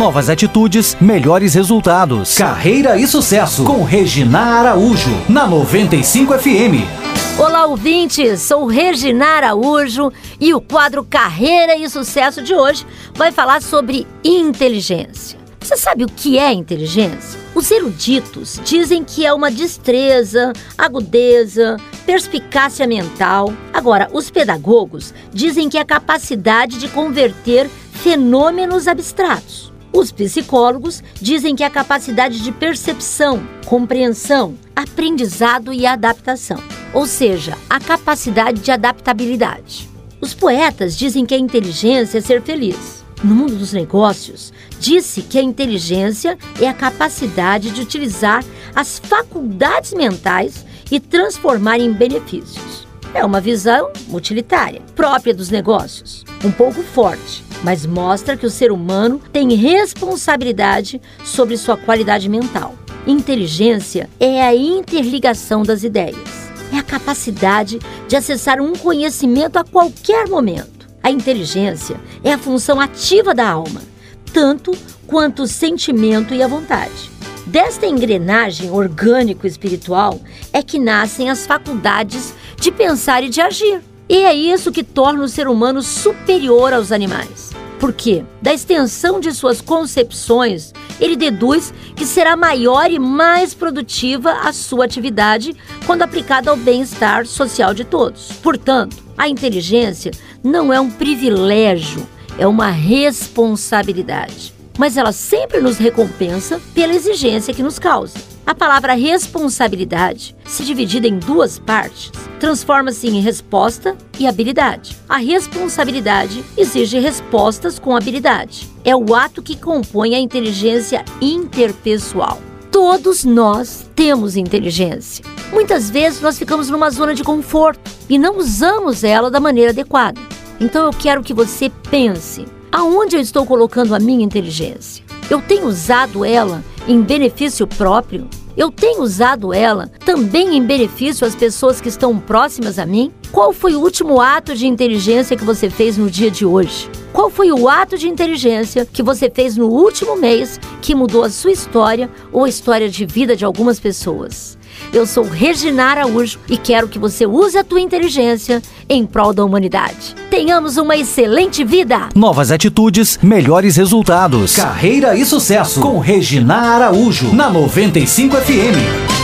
Novas atitudes, melhores resultados. Carreira e sucesso com Regina Araújo na 95 FM. Olá, ouvintes! Sou Regina Araújo e o quadro Carreira e Sucesso de hoje vai falar sobre inteligência. Você sabe o que é inteligência? Os eruditos dizem que é uma destreza, agudeza, perspicácia mental. Agora, os pedagogos dizem que é a capacidade de converter fenômenos abstratos. Os psicólogos dizem que a capacidade de percepção, compreensão, aprendizado e adaptação, ou seja, a capacidade de adaptabilidade. Os poetas dizem que a inteligência é ser feliz. No mundo dos negócios, disse que a inteligência é a capacidade de utilizar as faculdades mentais e transformar em benefícios. É uma visão utilitária, própria dos negócios, um pouco forte, mas mostra que o ser humano tem responsabilidade sobre sua qualidade mental. Inteligência é a interligação das ideias, é a capacidade de acessar um conhecimento a qualquer momento. A inteligência é a função ativa da alma, tanto quanto o sentimento e a vontade. Desta engrenagem orgânico-espiritual é que nascem as faculdades de pensar e de agir. E é isso que torna o ser humano superior aos animais. Porque, da extensão de suas concepções, ele deduz que será maior e mais produtiva a sua atividade quando aplicada ao bem-estar social de todos. Portanto, a inteligência não é um privilégio, é uma responsabilidade mas ela sempre nos recompensa pela exigência que nos causa. A palavra responsabilidade, se dividida em duas partes, transforma-se em resposta e habilidade. A responsabilidade exige respostas com habilidade. É o ato que compõe a inteligência interpessoal. Todos nós temos inteligência. Muitas vezes nós ficamos numa zona de conforto e não usamos ela da maneira adequada. Então eu quero que você pense Aonde eu estou colocando a minha inteligência? Eu tenho usado ela em benefício próprio? Eu tenho usado ela também em benefício às pessoas que estão próximas a mim? Qual foi o último ato de inteligência que você fez no dia de hoje? Qual foi o ato de inteligência que você fez no último mês que mudou a sua história ou a história de vida de algumas pessoas? Eu sou Regina Araújo e quero que você use a tua inteligência em prol da humanidade. Tenhamos uma excelente vida! Novas atitudes, melhores resultados. Carreira e sucesso com Regina Araújo na 95 FM.